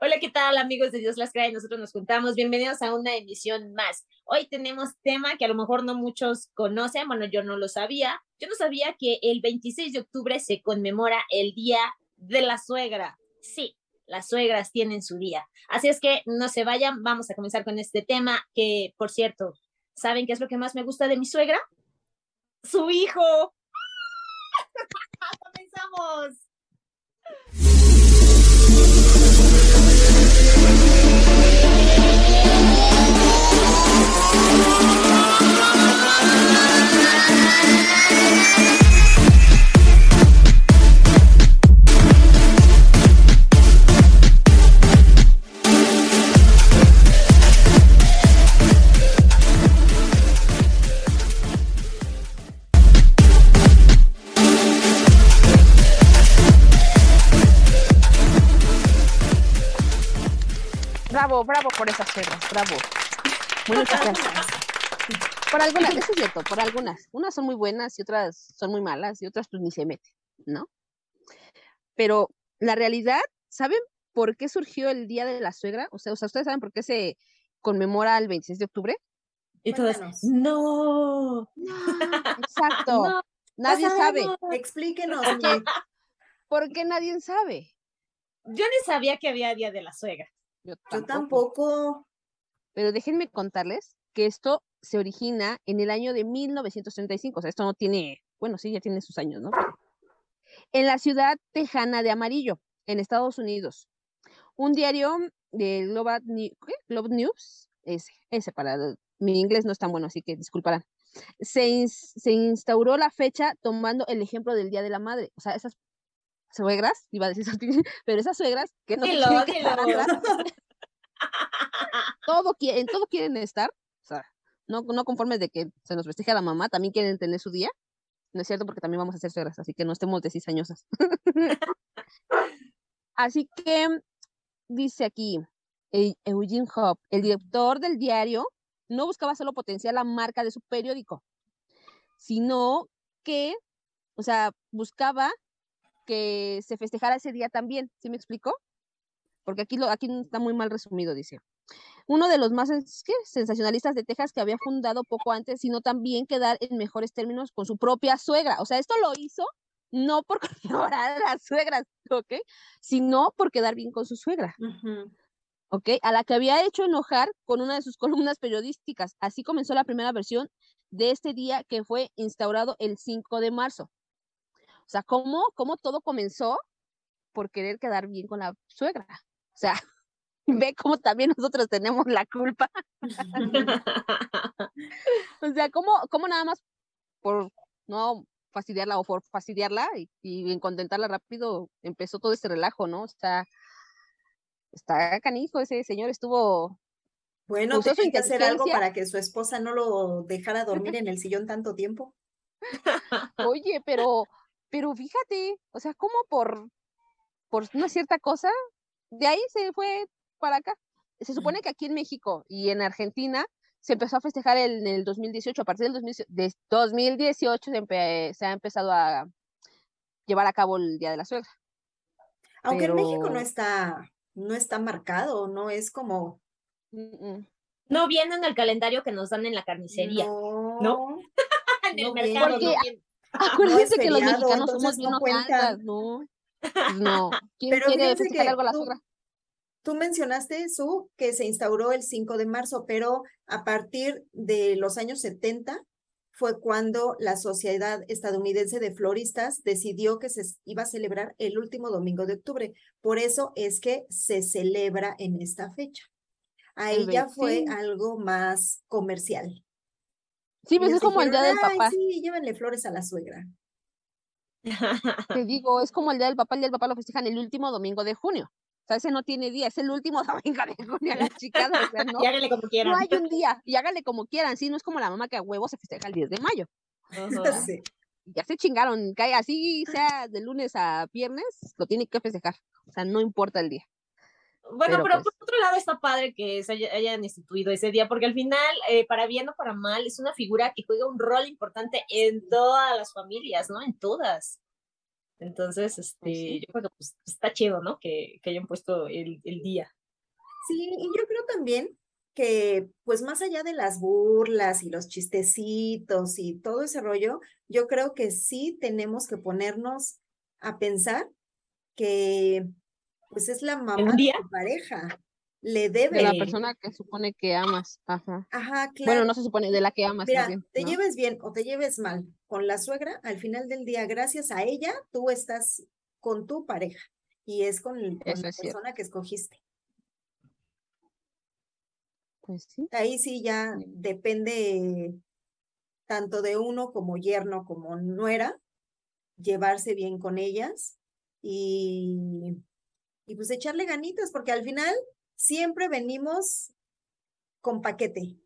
Hola, ¿qué tal amigos de Dios las crea? Nosotros nos juntamos. Bienvenidos a una emisión más. Hoy tenemos tema que a lo mejor no muchos conocen, bueno, yo no lo sabía. Yo no sabía que el 26 de octubre se conmemora el Día de la Suegra. Sí, las suegras tienen su día. Así es que no se vayan, vamos a comenzar con este tema que, por cierto, ¿saben qué es lo que más me gusta de mi suegra? Su hijo. Comenzamos. Bravo, bravo por esas perras, bravo. Muchas gracias. Por algunas, eso es cierto, por algunas. Unas son muy buenas y otras son muy malas y otras pues ni se meten, ¿no? Pero la realidad, ¿saben por qué surgió el Día de la Suegra? O sea, o sea ¿ustedes saben por qué se conmemora el 26 de octubre? Y todas, no. No, exacto. Nadie sabe. Explíquenos. Porque, porque nadie sabe. Yo ni sabía que había Día de la Suegra. Yo Yo tampoco. Pero déjenme contarles que esto se origina en el año de 1935. O sea, esto no tiene, bueno, sí, ya tiene sus años, ¿no? En la ciudad tejana de Amarillo, en Estados Unidos. Un diario de ¿qué? Globe News, ese, ese para, mi inglés no es tan bueno, así que disculparán. Se, ins- se instauró la fecha tomando el ejemplo del Día de la Madre. O sea, esas suegras, iba a decir, pero esas suegras que no Dilo, dilo. todo en todo quieren estar, no, no conformes de que se nos festeje a la mamá, también quieren tener su día. No es cierto porque también vamos a ser suegras, así que no estemos de cizañosas. así que dice aquí E- Eugene Hop, el director del diario, no buscaba solo potenciar la marca de su periódico, sino que, o sea, buscaba que se festejara ese día también. ¿Sí me explicó? Porque aquí, lo, aquí está muy mal resumido, dice. Uno de los más sensacionalistas de Texas que había fundado poco antes, sino también quedar en mejores términos con su propia suegra. O sea, esto lo hizo no por conmemorar a las suegras, ¿ok? Sino por quedar bien con su suegra. ¿ok? A la que había hecho enojar con una de sus columnas periodísticas. Así comenzó la primera versión de este día que fue instaurado el 5 de marzo. O sea, ¿cómo, cómo todo comenzó por querer quedar bien con la suegra? O sea, ve cómo también nosotros tenemos la culpa. O sea, ¿cómo, cómo nada más por no fastidiarla o por fastidiarla y, y en contentarla rápido empezó todo este relajo, ¿no? O sea, está canijo, ese señor estuvo Bueno, tenía que hacer algo para que su esposa no lo dejara dormir en el sillón tanto tiempo. Oye, pero, pero fíjate, o sea, como por, por una cierta cosa, de ahí se fue para acá. Se supone que aquí en México y en Argentina se empezó a festejar el- en el 2018, a partir del 2018, de 2018 se, empe- se ha empezado a llevar a cabo el Día de la Suegra. Aunque en México no está, no está marcado, no es como. Mm, mm. No viene en el calendario que nos dan en la carnicería. No, ¿No? en el no mercado. viene. no viene. Acuérdense que los mexicanos somos bien no ¿no? No. ¿Quién Pero quiere festejar que algo a la suegra? Tú mencionaste, Su, que se instauró el 5 de marzo, pero a partir de los años 70 fue cuando la Sociedad Estadounidense de Floristas decidió que se iba a celebrar el último domingo de octubre. Por eso es que se celebra en esta fecha. Ahí El ya fue 25. algo más comercial. Sí, pues es como el Día del "Ay, Papá. sí, llévenle flores a la suegra. Te digo, es como el Día del Papá, el Día del Papá lo festejan el último domingo de junio. O sea, ese no tiene día, es el último domingo de junio, las chicas, o sea, no, Y háganle como quieran. no hay un día, y háganle como quieran, sí, no es como la mamá que a huevo se festeja el 10 de mayo. Sí. Ya se chingaron, cae así sea de lunes a viernes, lo tiene que festejar. O sea, no importa el día. Bueno, Pero, pero, pues- por otro lado está padre que se haya- hayan instituido ese día, porque al final, eh, para bien o para mal, es una figura que juega un rol importante en todas las familias, ¿no? En todas. Entonces, este, yo creo que pues, está chido, ¿no? Que, que hayan puesto el, el día. Sí, y yo creo también que pues más allá de las burlas y los chistecitos y todo ese rollo, yo creo que sí tenemos que ponernos a pensar que pues es la mamá de tu pareja. Le debe. De la persona que supone que amas. Ajá. Ajá, claro. Bueno, no se supone de la que amas. Mira, te lleves bien o te lleves mal con la suegra, al final del día, gracias a ella, tú estás con tu pareja y es con, la persona que escogiste. Pues sí. Ahí sí ya depende tanto de uno como yerno como nuera, llevarse bien con ellas y, y pues echarle ganitas, porque al final siempre venimos con paquete.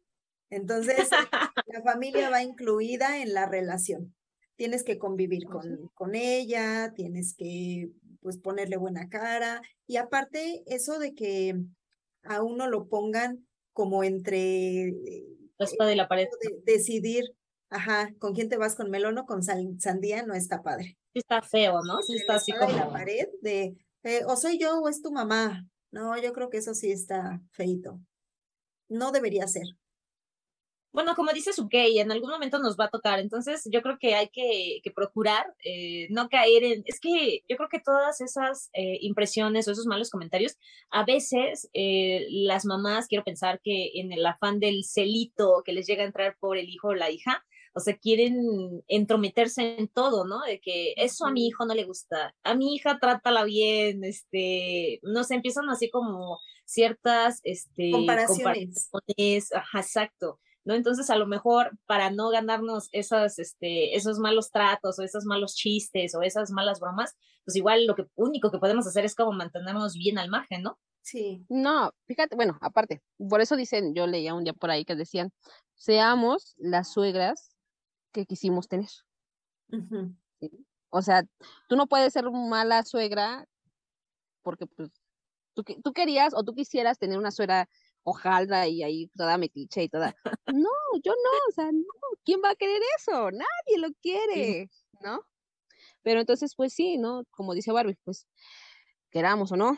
Entonces, la familia va incluida en la relación. Tienes que convivir con, con ella, tienes que pues ponerle buena cara y aparte eso de que a uno lo pongan como entre... La espada y la pared. decidir, ajá, con quién te vas, con melón o con sandía, no está padre. Sí está feo, ¿no? Sí está así como... la pared de, eh, o soy yo o es tu mamá. No, yo creo que eso sí está feito. No debería ser bueno, como dice Sukey, en algún momento nos va a tocar, entonces yo creo que hay que, procurar eh, no caer en, es que yo creo que todas esas eh, impresiones o esos malos comentarios, a veces eh, las mamás, quiero pensar que en el afán del celito que les llega a entrar por el hijo o la hija, o sea, quieren entrometerse en todo, ¿no? De que eso a mi hijo no le gusta, a mi hija trátala bien, este, no sé, empiezan así como ciertas, este, comparaciones. comparaciones ajá, exacto ¿no? Entonces, a lo mejor para no ganarnos esas, este, esos malos tratos o esos malos chistes o esas malas bromas, pues igual lo que único que podemos hacer es como mantenernos bien al margen, ¿no? Sí. No, fíjate, bueno, aparte, por eso dicen, yo leía un día por ahí que decían, seamos las suegras que quisimos tener. O sea, tú no puedes ser mala suegra porque pues tú, tú querías o tú quisieras tener una suegra hojaldra y ahí toda metiche y toda. No, yo no, o sea, no, ¿quién va a querer eso? Nadie lo quiere, ¿no? Pero entonces, pues sí, ¿no? Como dice Barbie, pues queramos o no,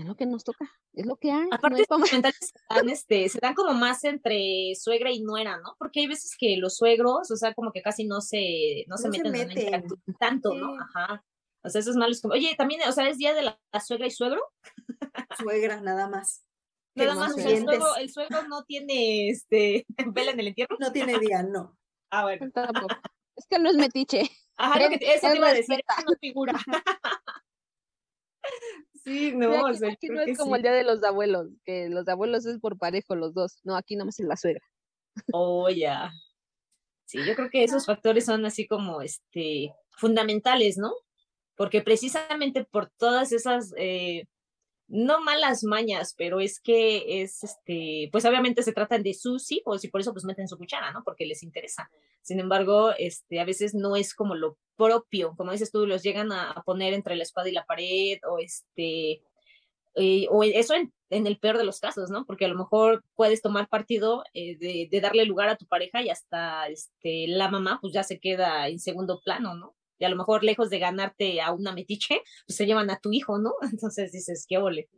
es lo que nos toca, es lo que hay. Aparte, no se, dan, este, se dan como más entre suegra y nuera, ¿no? Porque hay veces que los suegros, o sea, como que casi no se, no, se meten, meten. tanto, ¿no? Ajá. O sea, eso es malo. Oye, también, o sea, es día de la suegra y suegro. Suegra, nada más. Nada más, el suegro, el suegro, no tiene este vela en el entierro. No tiene día, no. Ah, bueno. Es que no es metiche. Ajá, lo que eso te iba a decir, no figura. sí, no, aquí, aquí no es como el día de los abuelos, que los abuelos es por parejo los dos. No, aquí nomás es la suegra. Oh, ya. Sí, yo creo que esos factores son así como este fundamentales, ¿no? Porque precisamente por todas esas eh, no malas mañas, pero es que es, este, pues obviamente se tratan de sus hijos y por eso pues meten su cuchara, ¿no? Porque les interesa. Sin embargo, este, a veces no es como lo propio, como dices tú, los llegan a, poner entre la espada y la pared o este, eh, o eso en, el peor de los casos, ¿no? Porque a lo mejor puedes tomar partido eh, de, de, darle lugar a tu pareja y hasta este, la mamá pues ya se queda en segundo plano, ¿no? Y a lo mejor lejos de ganarte a una metiche, pues se llevan a tu hijo, ¿no? Entonces dices, qué ole.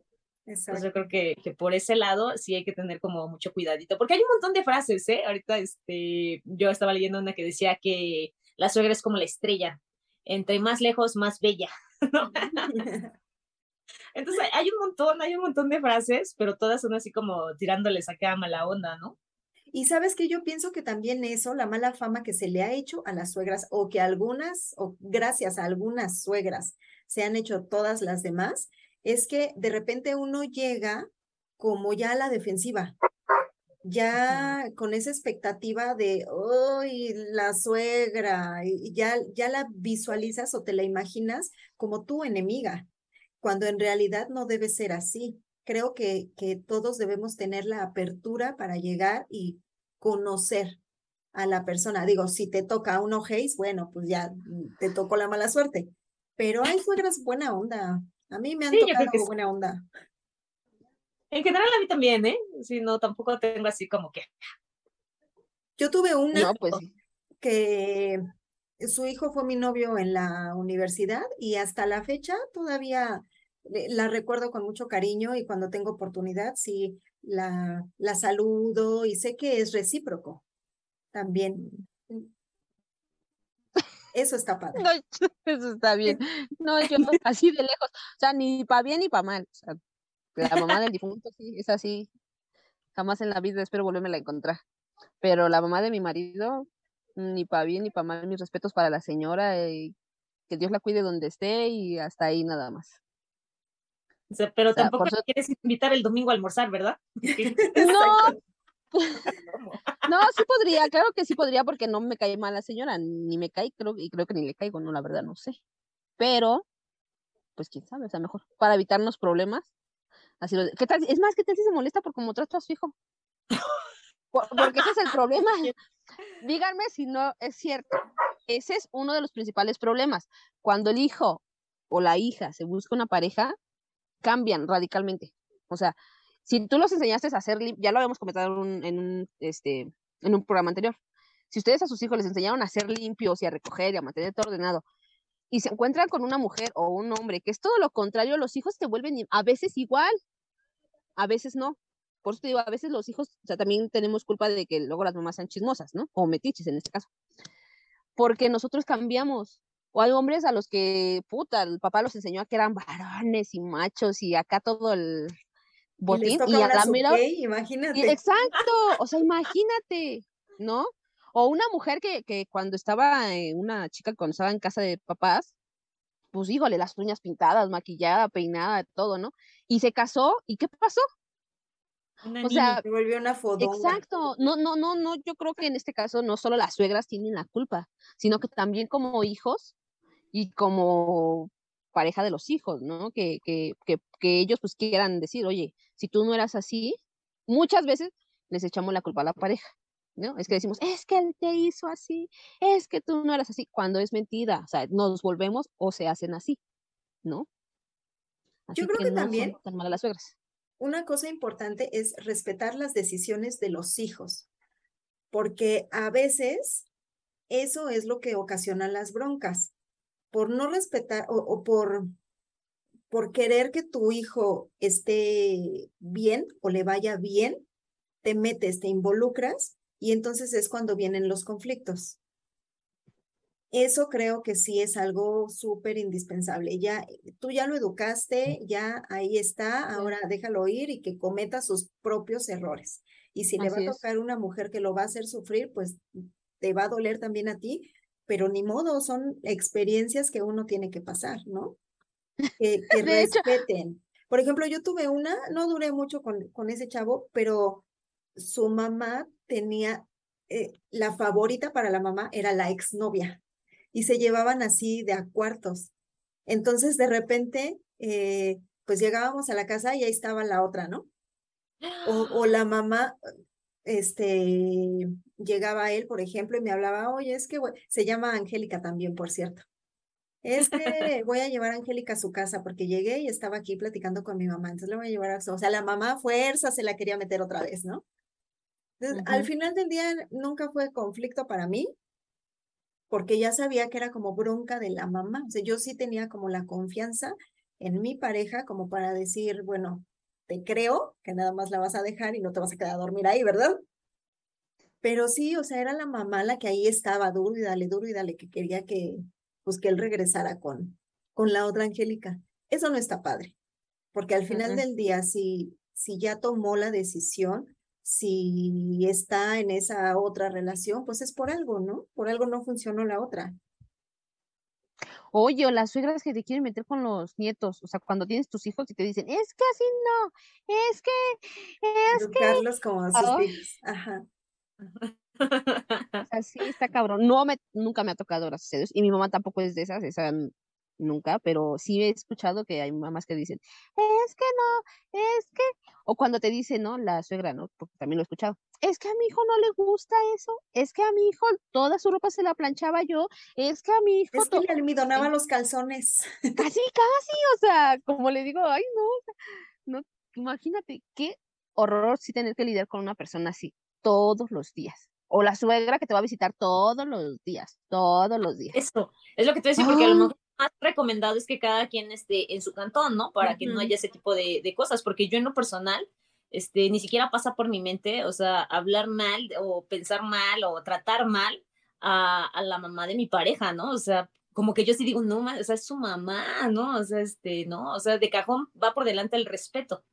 Entonces yo creo que, que, por ese lado sí hay que tener como mucho cuidadito, porque hay un montón de frases, ¿eh? Ahorita este, yo estaba leyendo una que decía que la suegra es como la estrella, entre más lejos, más bella, ¿no? Entonces hay un montón, hay un montón de frases, pero todas son así como tirándoles acá a mala onda, ¿no? Y sabes que yo pienso que también eso, la mala fama que se le ha hecho a las suegras, o que algunas, o gracias a algunas suegras, se han hecho todas las demás, es que de repente uno llega como ya a la defensiva, ya con esa expectativa de, ¡ay, la suegra! Y ya, ya la visualizas o te la imaginas como tu enemiga, cuando en realidad no debe ser así creo que, que todos debemos tener la apertura para llegar y conocer a la persona. Digo, si te toca un ojéis, bueno, pues ya mm, te tocó la mala suerte. Pero hay suegras buena onda. A mí me han tocado buena onda. En general a mí también, ¿eh? Si no, tampoco tengo así como que. Yo tuve una pues que su hijo fue mi novio en la universidad y hasta la fecha todavía la recuerdo con mucho cariño y cuando tengo oportunidad sí la, la saludo y sé que es recíproco también. Eso está padre. eso está bien. No, yo así de lejos, o sea, ni para bien ni para mal. O sea, la mamá del difunto sí, es así. Jamás en la vida espero volverme a encontrar. Pero la mamá de mi marido, ni para bien ni para mal, mis respetos para la señora, y que Dios la cuide donde esté y hasta ahí nada más. Pero tampoco quieres invitar el domingo a almorzar, ¿verdad? no, no, sí podría, claro que sí podría, porque no me cae mal la señora, ni me cae, creo, y creo que ni le caigo, no, la verdad, no sé. Pero, pues quién sabe, o sea, mejor para evitarnos problemas. Así lo, ¿qué tal? Es más, ¿qué tal si se molesta por cómo trato a su hijo? porque ese es el problema. Díganme si no es cierto. Ese es uno de los principales problemas. Cuando el hijo o la hija se busca una pareja, cambian radicalmente. O sea, si tú los enseñaste a hacer, ya lo habíamos comentado en un, este, en un programa anterior, si ustedes a sus hijos les enseñaron a ser limpios y a recoger y a mantener todo ordenado, y se encuentran con una mujer o un hombre que es todo lo contrario, los hijos te vuelven a veces igual, a veces no. Por eso te digo, a veces los hijos, o sea, también tenemos culpa de que luego las mamás sean chismosas, ¿no? O metiches en este caso. Porque nosotros cambiamos. O hay hombres a los que, puta, el papá los enseñó a que eran varones y machos y acá todo el, botín y, a la mera imagínate. Exacto, o sea, imagínate, ¿no? O una mujer que, que cuando estaba, eh, una chica cuando estaba en casa de papás, pues híjole, las uñas pintadas, maquillada, peinada, todo, ¿no? Y se casó, ¿y qué pasó? o sea, se volvió una fodonga. Exacto, no, no, no, no, yo creo que en este caso no solo las suegras tienen la culpa, sino que también como hijos y como pareja de los hijos, ¿no? Que, que, que, que ellos pues quieran decir, oye, si tú no eras así, muchas veces les echamos la culpa a la pareja, ¿no? Es que decimos, es que él te hizo así, es que tú no eras así, cuando es mentira, o sea, nos volvemos o se hacen así, ¿no? Yo creo que, también tan las suegras. Una cosa importante es respetar las decisiones de los hijos, porque a veces eso es lo que ocasiona las broncas por no respetar o, por, por querer que tu hijo esté bien o le vaya bien, te metes, te involucras y entonces es cuando vienen los conflictos. Eso creo que sí es algo súper indispensable. Ya, tú ya lo educaste, ya ahí está, ahora déjalo ir y que cometa sus propios errores. Y si le va a tocar una mujer que lo va a hacer sufrir, pues te va a doler también a ti, pero ni modo, son experiencias que uno tiene que pasar, ¿no? Que, respeten. Por ejemplo, yo tuve una, no duré mucho con, con ese chavo, pero su mamá tenía, eh, la favorita para la mamá era la exnovia y se llevaban así de a cuartos. Entonces, de repente, eh, pues llegábamos a la casa y ahí estaba la otra, ¿no? O, o la mamá, este, llegaba él, por ejemplo, y me hablaba, oye, es que se llama Angélica también, por cierto. Es que voy a llevar a Angélica a su casa porque llegué y estaba aquí platicando con mi mamá, entonces le voy a llevar a su, o sea, la mamá fuerza se la quería meter otra vez, ¿no? Entonces, al final del día nunca fue conflicto para mí, porque ya sabía que era como bronca de la mamá, o sea, yo sí tenía como la confianza en mi pareja como para decir, bueno, te creo que nada más la vas a dejar y no te vas a quedar a dormir ahí, ¿verdad? Pero sí, o sea, era la mamá la que ahí estaba, duro y dale, duro y dale, que quería que, pues, que él regresara con, con la otra Angélica. Eso no está padre, porque al final del día, si, si ya tomó la decisión, si está en esa otra relación, pues es por algo, ¿no? Por algo no funcionó la otra. Oye, o las suegras que te quieren meter con los nietos, o sea, cuando tienes tus hijos y te dicen, es que así no, es que, es Educarlos como sus hijos. Ajá. Así está cabrón. No me, nunca me ha tocado, gracias a Dios. Y mi mamá tampoco es de esas, esa nunca, pero sí he escuchado que hay mamás que dicen, es que no, es que, o cuando te dice, ¿no? La suegra, ¿no? Porque también lo he escuchado, es que a mi hijo no le gusta eso, es que a mi hijo toda su ropa se la planchaba yo, es que a mi hijo... Es que le almidonaba los calzones. Casi, casi, o sea, como le digo, ay, no, no, imagínate qué horror sí tener que lidiar con una persona así todos los días O la suegra que te va a visitar todos los días, todos los días. Eso, es lo que te voy a decir, porque a lo mejor más recomendado es que cada quien esté en su cantón, ¿no? Para que no haya ese tipo de, de, cosas, porque yo en lo personal, este, ni siquiera pasa por mi mente, o sea, hablar mal o pensar mal o tratar mal a, a la mamá de mi pareja, ¿no? O sea, como que yo sí digo, no, o sea, es su mamá, ¿no? O sea, este, no, o sea, de cajón va por delante el respeto.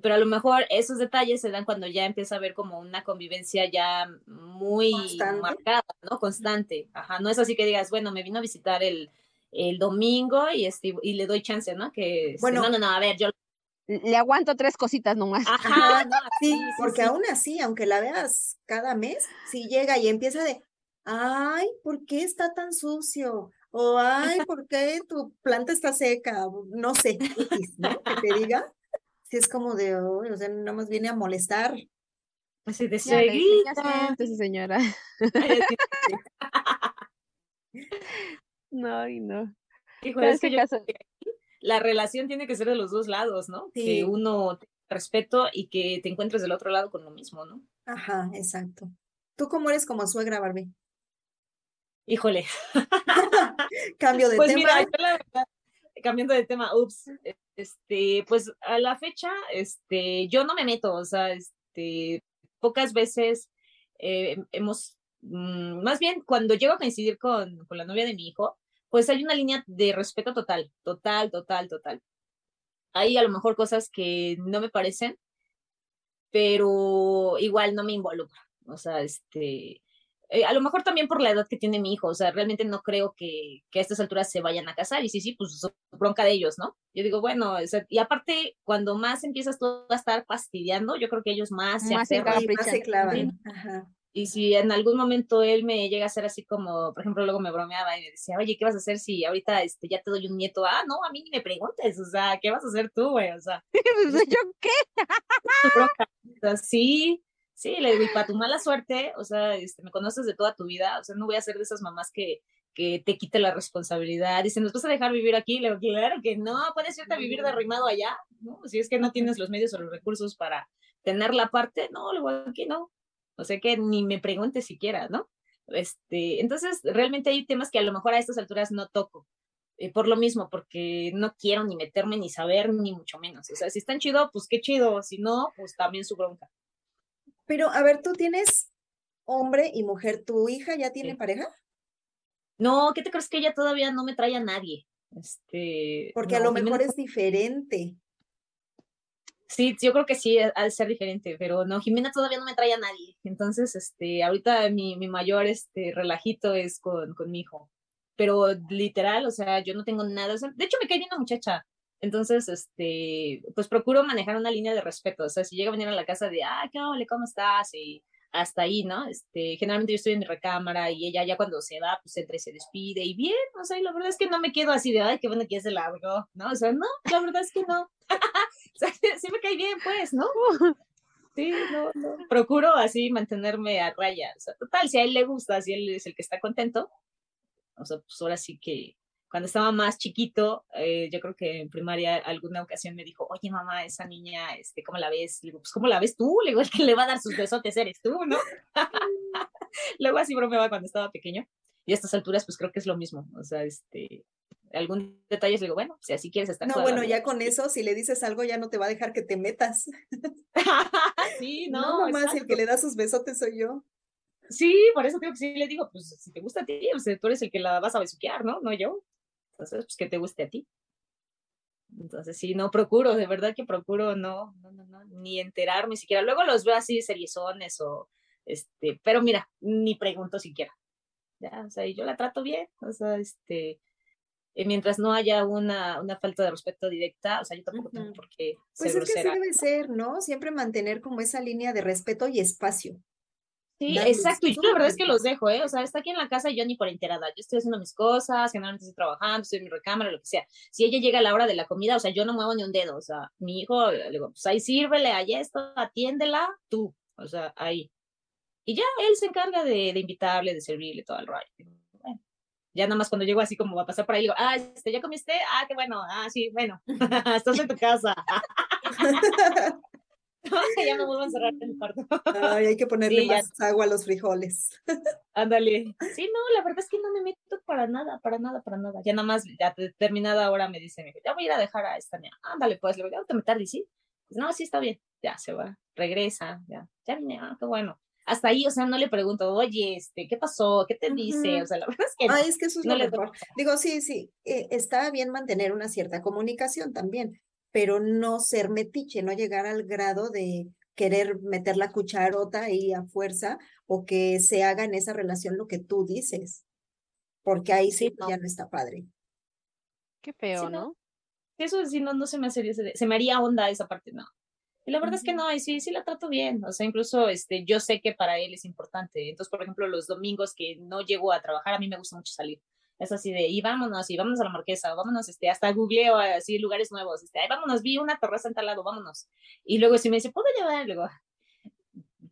Pero a lo mejor esos detalles se dan cuando ya empieza a haber como una convivencia ya muy marcada, ¿no? Constante. Ajá, no es así que digas, bueno, me vino a visitar el, el domingo y, este, y le doy chance, ¿no? Que, este, bueno, no, no, no, a ver, yo le aguanto tres cositas nomás. Ajá, no, sí, porque aún así, aunque la veas cada mes, si llega y empieza de, ay, ¿por qué está tan sucio? O, ay, ¿por qué tu planta está seca? No sé, ¿no? Que te diga. Si es como de, o sea, nada más viene a molestar. Así de seguir. señora. no, y no. Hijo, es que la relación tiene que ser de los dos lados, ¿no? Que uno respeto y que te encuentres del otro lado con lo mismo, ¿no? Ajá, exacto. ¿Tú cómo eres como suegra, Barbie? Híjole. Cambio de pues tema. Mira, yo la verdad, cambiando de tema, ups, este, pues a la fecha, este, yo no me meto, o sea, este, pocas veces eh, hemos, mm, más bien cuando llego a coincidir con, con la novia de mi hijo, pues hay una línea de respeto total, total, total, total. Hay a lo mejor cosas que no me parecen, pero igual no me involucro. O sea, este, eh, a lo mejor también por la edad que tiene mi hijo, o sea, realmente no creo que, que a estas alturas se vayan a casar, y sí, sí, pues bronca de ellos, ¿no? Yo digo, bueno, y aparte, cuando más empiezas tú a estar fastidiando, yo creo que ellos más, más se, se clavan. Ajá. Y si en algún momento él me llega a hacer así como, por ejemplo, luego me bromeaba y me decía, oye, ¿qué vas a hacer si ahorita este, ya te doy un nieto? Ah, no, a mí ni me preguntes, o sea, ¿qué vas a hacer tú, güey? O sea, pues, ¿yo qué? sí, Sí, le digo, y para tu mala suerte, o sea, este, me conoces de toda tu vida, o sea, no voy a ser de esas mamás que, que te quite la responsabilidad. Dicen, ¿nos vas a dejar vivir aquí? Le digo, claro que no, puedes irte a vivir derrimado allá, ¿no? Si es que no tienes los medios o los recursos para tener la parte, no, le digo, aquí no. O sea, que ni me preguntes siquiera, ¿no? Este, entonces, realmente hay temas que a lo mejor a estas alturas no toco. Eh, por lo mismo, porque no quiero ni meterme ni saber, ni mucho menos. O sea, si están chido, pues qué chido. Si no, pues también su bronca. Pero, a ver, tú tienes hombre y mujer. ¿Tu hija ya tiene pareja? No, ¿qué te crees que ella todavía no me trae a nadie? Este, Porque a lo mejor es diferente. Sí, yo creo que sí, al ser diferente, pero no, Jimena todavía no me trae a nadie. Entonces, este, ahorita mi, mi mayor este, relajito es con, con mi hijo. Pero literal, o sea, yo no tengo nada. de hecho, me cae bien una muchacha. Entonces, este, pues procuro manejar una línea de respeto. O sea, si llega a venir a la casa de, ah, ¿qué ole? ¿Cómo estás? Y hasta ahí, ¿no? Este, generalmente yo estoy en mi recámara y ella ya cuando se va, pues entra y se despide y bien, o sea, y la verdad es que no me quedo así de, ay, qué bueno que ya se largo, ¿no? O sea, no, la verdad es que no. o sea, sí me cae bien, pues, ¿no? Sí, no, no. Procuro así mantenerme a raya. O sea, total, si a él le gusta, si él es el que está contento, o sea, pues ahora sí que cuando estaba más chiquito, eh, yo creo que en primaria alguna ocasión me dijo, oye mamá, esa niña, este, ¿cómo la ves? Le digo, pues ¿cómo la ves tú? Le digo, el que le va a dar sus besotes eres tú, ¿no? Luego así bromeaba cuando estaba pequeño. Y a estas alturas, pues creo que es lo mismo. O sea, este, algún detalle, le digo, bueno, si así quieres estar. No, bueno, ya con eso, si le dices algo, ya no te va a dejar que te metas. sí, no. No, mamá, si el que le da sus besotes soy yo. Sí, por eso creo que sí le digo, pues si te gusta a ti, o sea, tú eres el que la vas a besuquear, ¿no? No yo. Entonces, pues que te guste a ti. Entonces, sí, no procuro, de verdad que procuro no, no, no, no, ni enterarme siquiera. Luego los veo así seriezones o, este, pero mira, ni pregunto siquiera. Ya, o sea, y yo la trato bien, o sea, este, mientras no haya una, una falta de respeto directa, o sea, yo tampoco tengo por qué Pues es que así debe ser, ¿no? Siempre mantener como esa línea de respeto y espacio. Sí, exacto. Y yo la verdad es que los dejo, ¿eh? O sea, está aquí en la casa y yo ni por enterada. Yo estoy haciendo mis cosas, generalmente estoy trabajando, estoy en mi recámara, lo que sea. Si ella llega a la hora de la comida, o sea, yo no muevo ni un dedo. O sea, mi hijo, le digo, pues ahí sírvele, ahí esto, atiéndela, tú. O sea, ahí. Y ya él se encarga de, de invitarle, de servirle todo el rayo. Bueno, ya nada más cuando llego así como va a pasar por ahí, digo, ah, este, ¿ya comiste? Ah, qué bueno. Ah, sí, bueno. Estás en tu casa. ya me vuelvo a encerrar en el cuarto. Ay, hay que ponerle más agua a los frijoles. Ándale. Sí, no, la verdad es que no me meto para nada, para nada, para nada. Ya nada más, ya determinada hora me dice, ya voy a ir a dejar a esta niña. Ándale, pues, le voy a meter y sí. Pues, no, sí está bien. Ya se va, regresa, ya, ya vine, ah, qué bueno hasta ahí, o sea, no le pregunto, oye, este, ¿qué pasó? ¿Qué te dice? O sea, la verdad es que no. Ay, es que eso es lo mejor. Digo, sí, sí, eh, está bien mantener una cierta comunicación también, pero no ser metiche, no llegar al grado de querer meter la cucharota ahí a fuerza o que se haga en esa relación lo que tú dices, porque ahí sí, ya no está padre. Qué feo, ¿no? Eso sí, no, no se me haría, se me haría onda esa parte, no. Y la verdad es que no, y sí, sí la trato bien. O sea, incluso este, yo sé que para él es importante. Entonces, por ejemplo, los domingos que no llego a trabajar, a mí me gusta mucho salir. Es así de, y vámonos, y vámonos a la marquesa, vámonos, este, hasta googleo así lugares nuevos, este, ay, vámonos, vi una terraza en tal lado, vámonos. Y luego si me dice, ¿puedo llevar? luego,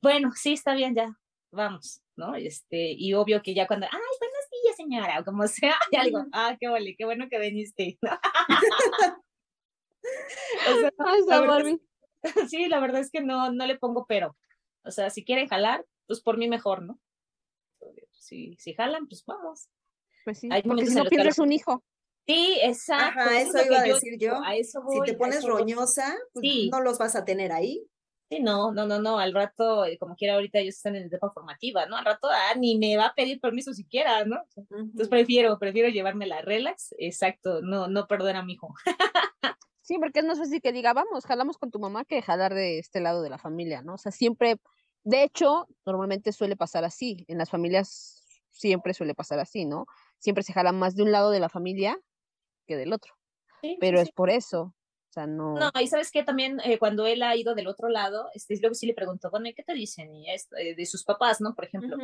bueno, sí, está bien, ya, vamos, ¿no? Este, y obvio que ya cuando, ay, buenos días, señora, o como sea, ya digo, ah, qué vale, qué bueno que viniste. o sea, ay, sí, la verdad es que no, no le pongo pero. O sea, si quieren jalar, pues por mí mejor, ¿no? Si, si jalan, pues vamos. Pues sí, porque si no pierdes un hijo. Sí, exacto. Ajá, eso iba a decir yo. A eso voy, si te pones roñosa, pues no los vas a tener ahí. Sí, no, no, no, no, al rato, eh, como quiera ahorita ellos están en etapa formativa, ¿no? Al rato ah, ni me va a pedir permiso siquiera, ¿no? Entonces prefiero, prefiero llevarme la relax, exacto, no, no perder a mi hijo. Sí, porque es más fácil que diga, vamos, jalamos con tu mamá que jalar de este lado de la familia, ¿no? O sea, siempre, de hecho, normalmente suele pasar así, en las familias siempre suele pasar así, ¿no? Siempre se jala más de un lado de la familia que del otro. Pero es por eso, o sea, no. No, y sabes que también eh, cuando él ha ido del otro lado, este, luego sí le pregunto, bueno, ¿y qué te dicen? Y esto, eh, de sus papás, ¿no? Por ejemplo.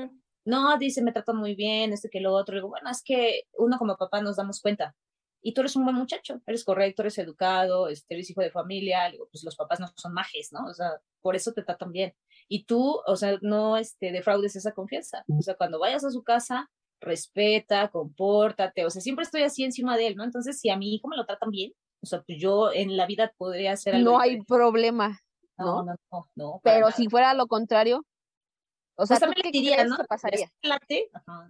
No, dice, me trata muy bien, esto que lo otro. Le digo, bueno, es que uno como papá nos damos cuenta y tú eres un buen muchacho, eres correcto, eres educado, este, eres hijo de familia, pues los papás no son majes, ¿no? O sea, por eso te tratan bien. Y tú, o sea, no este, defraudes esa confianza. O sea, cuando vayas a su casa, respeta, compórtate, o sea, siempre estoy así encima de él, ¿no? Entonces, si a mi hijo me lo tratan bien, o sea, pues yo en la vida podría hacer algo. No hay problema. ¿no? No, no, no. Pero si fuera lo contrario, o sea, pues ¿qué diría, ¿no? pasaría?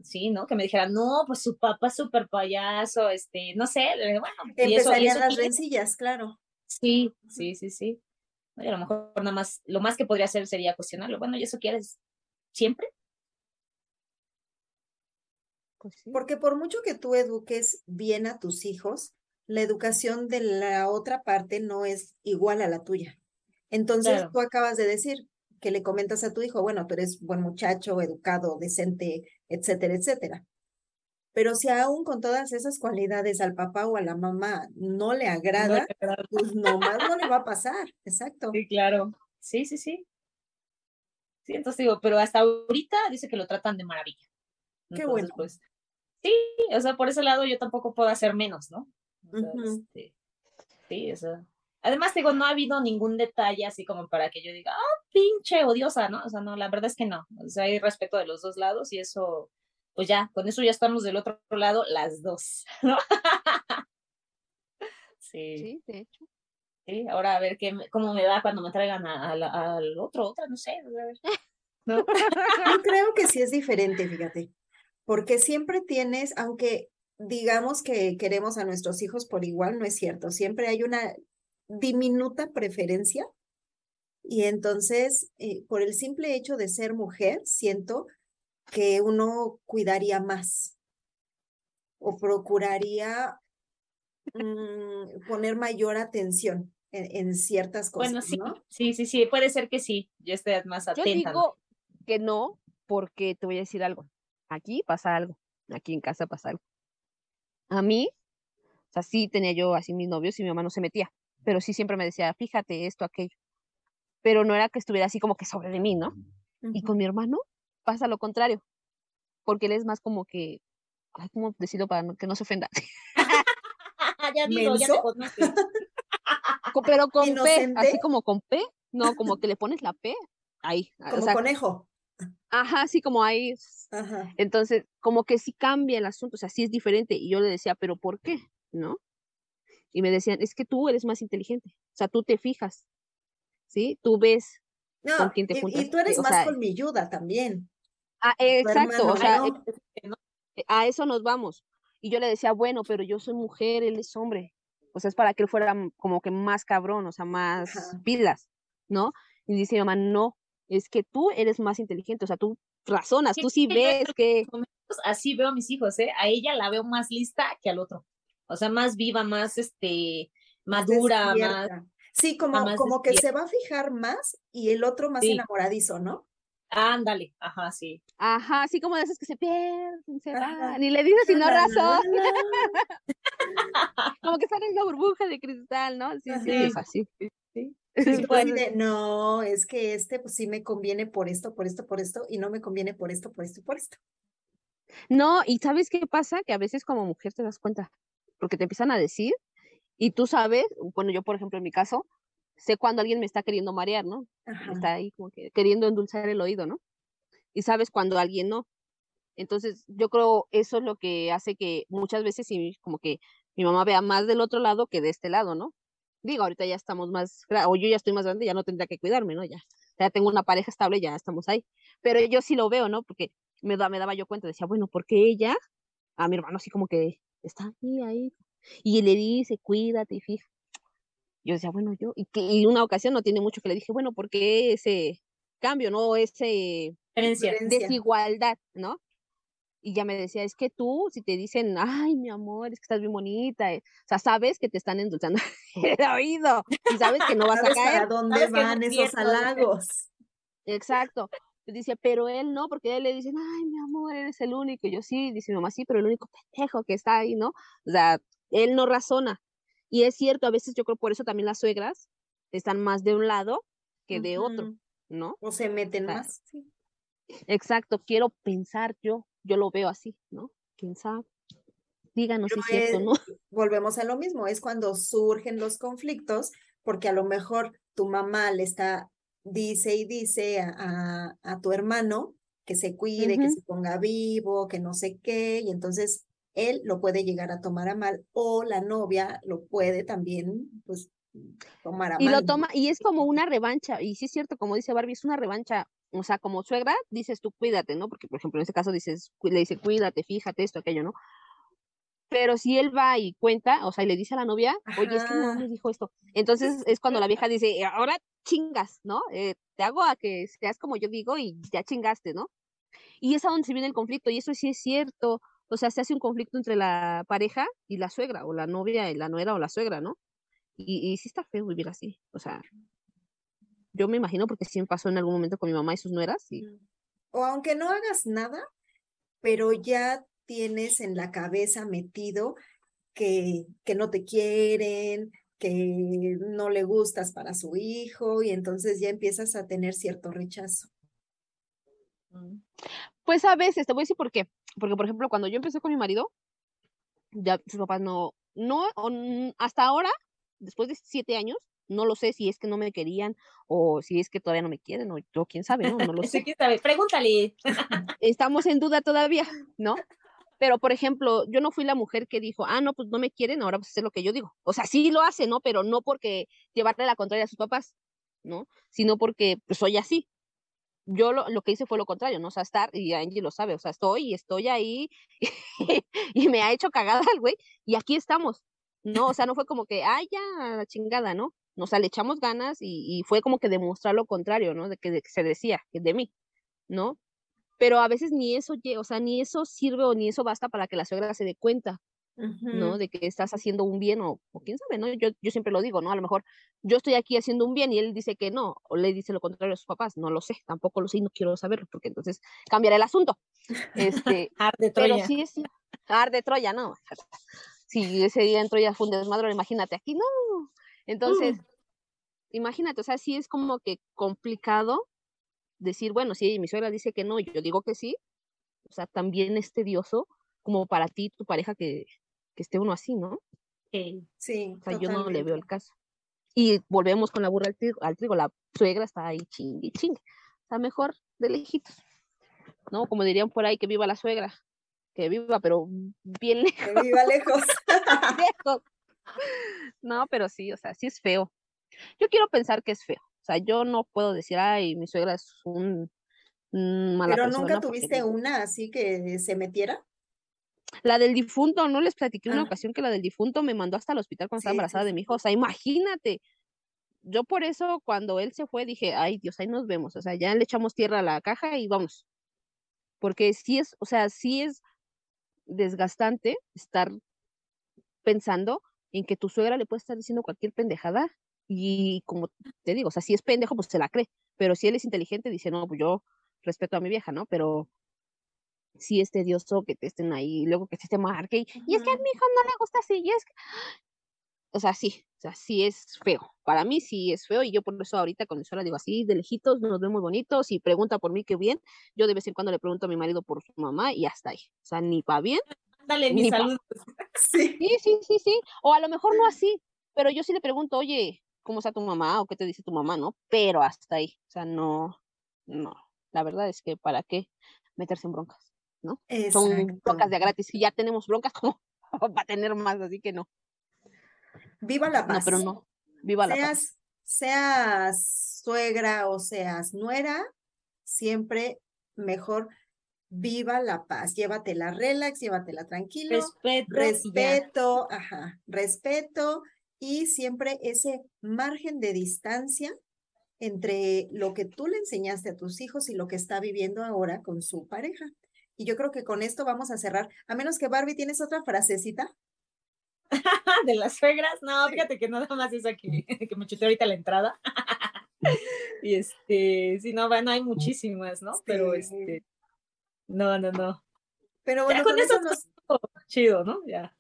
sí, ¿no? Que me dijera, no, pues su papá es súper payaso, este, no sé, bueno. Empezarían las rencillas, claro. Sí, sí, sí, sí. a lo mejor nada más, lo más que podría hacer sería cuestionarlo. Bueno, ¿y eso quieres siempre? Pues Porque por mucho que tú eduques bien a tus hijos, la educación de la otra parte no es igual a la tuya. Entonces, tú acabas de decir, que le comentas a tu hijo, bueno, tú eres buen muchacho, educado, decente, etcétera, etcétera. Pero si aún con todas esas cualidades al papá o a la mamá no le agrada, pues nomás no le va a pasar. Exacto. Sí, claro. Sí, sí, sí. Sí, entonces digo, pero hasta ahorita dice que lo tratan de maravilla. Qué bueno. Pues, sí, o sea, por ese lado yo tampoco puedo hacer menos, ¿no? Este, sí, eso. Además, digo, no ha habido ningún detalle así como para que yo diga, ah, pinche odiosa, ¿no? O sea, no, la verdad es que no. O sea, hay respeto de los dos lados y eso, pues ya, con eso ya estamos del otro lado las dos, ¿no? sí. Sí, de hecho. Sí, ahora a ver qué, cómo me va cuando me traigan al otro, otra, no sé. ¿no? Yo creo que sí es diferente, fíjate, porque siempre tienes, aunque digamos que queremos a nuestros hijos por igual, no es cierto, siempre hay una diminuta preferencia. Y entonces, eh, por el simple hecho de ser mujer, siento que uno cuidaría más o procuraría mm, poner mayor atención en, ciertas cosas. Bueno, sí, ¿no? sí, sí, sí, puede ser que sí, yo esté más atenta. Yo digo que no, porque te voy a decir algo. Aquí pasa algo, aquí en casa pasa algo. A mí, o sea, sí tenía yo así mis novios y mi mamá no se metía pero sí siempre me decía, fíjate esto, aquello. Pero no era que estuviera así como que sobre de mí, ¿no? Y con mi hermano pasa lo contrario, porque él es más como que, ay, ¿cómo decirlo para que no se ofenda? ya digo, ya te Pero con P, así como con P, no, como que le pones la P, ahí. Como conejo. Ajá, sí, como ahí. Ajá. Entonces, como que sí cambia el asunto, o sea, sí es diferente. Y yo le decía, ¿pero por qué? ¿No? y me decían, es que tú eres más inteligente, o sea, tú te fijas. ¿sí? Tú ves no, con quién te y, juntas. y tú eres o más sea, colmilluda también. ah, exacto, o sea, ¿no? eh, a eso nos vamos. Y yo le decía, bueno, pero yo soy mujer, él es hombre. O sea, es para que él fuera m- como que más cabrón, o sea, más Ajá. pilas, ¿no? Y dice mi mamá, no, es que tú eres más inteligente, o sea, tú razonas, tú sí ves que, momentos así veo a mis hijos, ¿eh? A ella la veo más lista que al otro. O sea, más viva, más este, madura, más. Sí, como, más como que se va a fijar más y el otro más Sí. enamoradizo, ¿no? Ándale, ajá, sí. ajá, así como de esas que se pierden, se van, y le dices sin no razón, como que están en una burbuja de cristal, ¿no? Sí, sí, es así. Sí. Bueno, de, no, es que este pues sí me conviene por esto, por esto, por esto, y no me conviene por esto, por esto y por esto. No, y ¿sabes qué pasa? Que a veces como mujer te das cuenta, porque te empiezan a decir y tú sabes, bueno, yo por ejemplo en mi caso, sé cuando alguien me está queriendo marear, ¿no? Ajá. Está ahí como que queriendo endulzar el oído, ¿no? Y sabes cuando alguien no. Entonces, yo creo eso es lo que hace que muchas veces como que mi mamá vea más del otro lado que de este lado, ¿no? Digo, ahorita ya estamos más, o yo ya estoy más grande, ya no tendría que cuidarme, ¿no? Ya, ya tengo una pareja estable, ya estamos ahí. Pero yo sí lo veo, ¿no? Porque me, da, me daba yo cuenta, decía, bueno, ¿por qué ella? A mi hermano así como que está ahí, ahí. Y le dice, cuídate y fija. Yo decía, bueno, yo, y, que, y una ocasión no tiene mucho que le dije, bueno, ¿por qué ese cambio, no? Ese. Diferencia. desigualdad, ¿no? Y ya me decía, es que tú, si te dicen, ay, mi amor, es que estás bien bonita, eh", o sea, sabes que te están endulzando el oído y sabes que no vas a ¿Sabes para caer. dónde que no van es esos halagos? Exacto. Dice, pero él no, porque a él le dicen, ay, mi amor, eres el único. Y yo sí, dice mamá, sí, pero el único pendejo que está ahí, ¿no? O sea, él no razona. Y es cierto, a veces yo creo por eso también las suegras están más de un lado que de otro. ¿no? O se meten sea, más. sí. Exacto, quiero pensar yo, yo lo veo así, ¿no? ¿Quién sabe? Díganos si es cierto, ¿no? volvemos a lo mismo, es cuando surgen los conflictos, porque a lo mejor tu mamá le está, dice y dice a, a- a tu hermano que se cuide, que se ponga vivo, que no sé qué, y entonces él lo puede llegar a tomar a mal, o la novia lo puede también, pues, tomar a Y lo mal. toma, y es como una revancha, y sí es cierto, como dice Barbie, es una revancha, o sea, como suegra, dices tú cuídate, ¿no? Porque, por ejemplo, en este caso dices, le dice cuídate, fíjate esto, aquello, ¿no? Pero si él va y cuenta, o sea, y le dice a la novia, oye, es que Ajá. me dijo esto. Entonces es cuando la vieja dice, ahora chingas, ¿no? Eh, te hago a que seas como yo digo y ya chingaste, ¿no? Y es a donde se viene el conflicto, y eso sí es cierto. O sea, se hace un conflicto entre la pareja y la suegra, o la novia y la nuera o la suegra, ¿no? Y, y sí está feo vivir así. O sea, yo me imagino porque sí me pasó en algún momento con mi mamá y sus nueras, y O aunque no hagas nada, pero ya tienes en la cabeza metido que, que no te quieren, que no le gustas para su hijo, y entonces ya empiezas a tener cierto rechazo. Mm. Pues a veces, te voy a decir por qué. Porque, por ejemplo, cuando yo empecé con mi marido, ya sus papás no, no, n- hasta ahora, después de siete años, no lo sé si es que no me querían o si es que todavía no me quieren o yo quién sabe, ¿no? No lo sé. quién sabe. Pregúntale. Estamos en duda todavía, ¿no? Pero, por ejemplo, yo no fui la mujer que dijo, ah, no, pues no me quieren, ahora pues es lo que yo digo. O sea, sí lo hace, ¿no? Pero no porque llevarle la contraria a sus papás, ¿no? Sino porque pues, soy así. Yo lo, lo que hice fue lo contrario, ¿no? O sea, estar, y Angie lo sabe, o sea, estoy y estoy ahí y me ha hecho cagada el güey y aquí estamos, ¿no? O sea, no fue como que, ay, ya, la chingada, ¿no? O sea, le echamos ganas y, y fue como que demostrar lo contrario, ¿no? De que, de que se decía, que de mí, ¿no? Pero a veces ni eso, o sea, ni eso sirve o ni eso basta para que la suegra se dé cuenta, ¿no? De que estás haciendo un bien o, o quién sabe, ¿no? Yo, yo siempre lo digo, ¿no? A lo mejor yo estoy aquí haciendo un bien y él dice que no, o le dice lo contrario a sus papás, no lo sé, tampoco lo sé y no quiero saberlo, porque entonces cambiará el asunto. Este, Ar de pero Troya. sí es arde Troya, ¿no? Si ese día en Troya fue un desmadre, imagínate aquí, no. Entonces, Mm. imagínate, o sea, sí es como que complicado decir, bueno, si mi suegra dice que no, yo digo que sí, o sea, también es tedioso como para ti, tu pareja, que, que esté uno así, ¿no? Ok. Sí, O sea, yo no le veo el caso. Y volvemos con la burra al trigo, al trigo, la suegra está ahí chingue, chingue. O sea, mejor de lejitos, ¿no? Como dirían por ahí, que viva la suegra, que viva, pero bien lejos. Que viva lejos. lejos. No, pero sí, o sea, sí es feo. Yo quiero pensar que es feo. O sea, yo no puedo decir, ay, mi suegra es un, mala Pero nunca tuviste una así que se metiera. La del difunto, no les platiqué una ah. ocasión que la del difunto me mandó hasta el hospital cuando estaba embarazada de mi hijo. O sea, imagínate. Yo por eso cuando él se fue dije, ay Dios, ahí nos vemos. O sea, ya le echamos tierra a la caja y vamos. Porque sí es, o sea, sí es desgastante estar pensando en que tu suegra le puede estar diciendo cualquier pendejada y como te digo, o sea, si es pendejo, pues se la cree, pero si él es inteligente, dice, no, pues yo respeto a mi vieja, ¿no? Pero sí es tedioso que te estén ahí, luego que se te marque, y, es que a mi hijo no le gusta así, y es que, o sea, sí, o sea, sí es feo, para mí sí es feo, y yo por eso ahorita con mi suegra digo así, de lejitos, nos vemos bonitos, y pregunta por mí qué bien, yo de vez en cuando le pregunto a mi marido por su mamá, y hasta ahí, o sea, ni pa' bien. Dale mi salud. Sí. sí, sí, sí, o a lo mejor no así, pero yo sí le pregunto, oye, ¿cómo está tu mamá? o qué te dice tu mamá, ¿no? Pero hasta ahí, o sea, no, no, la verdad es que para qué meterse en broncas, ¿no? Son broncas de gratis y ya tenemos broncas como para tener más, así que no. Viva la paz. No, pero no, viva la paz. Seas suegra o seas nuera, siempre mejor viva la paz, llévatela relax, llévatela tranquilo, respeto, respeto, ajá, respeto y siempre ese margen de distancia entre lo que tú le enseñaste a tus hijos y lo que está viviendo ahora con su pareja. Y yo creo que con esto vamos a cerrar. A menos que Barbie, ¿tienes otra frasecita? de las suegras, no, fíjate que nada más es aquí, que me chuté ahorita la entrada. y este, si no, bueno, hay muchísimas, ¿no? Pero este, no, no, no. Pero bueno, con, eso, nos... chido, ¿no? Ya.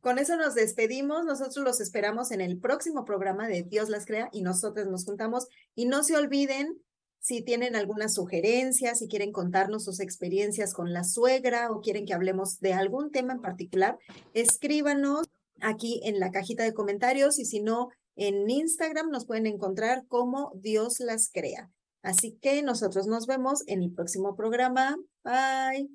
Con eso nos despedimos. Nosotros los esperamos en el próximo programa de Dios las crea y nosotros nos juntamos. Y no se olviden, si tienen alguna sugerencia, si quieren contarnos sus experiencias con la suegra o quieren que hablemos de algún tema en particular, escríbanos aquí en la cajita de comentarios y si no, en Instagram nos pueden encontrar como Dios las crea. Así que nosotros nos vemos en el próximo programa. Bye.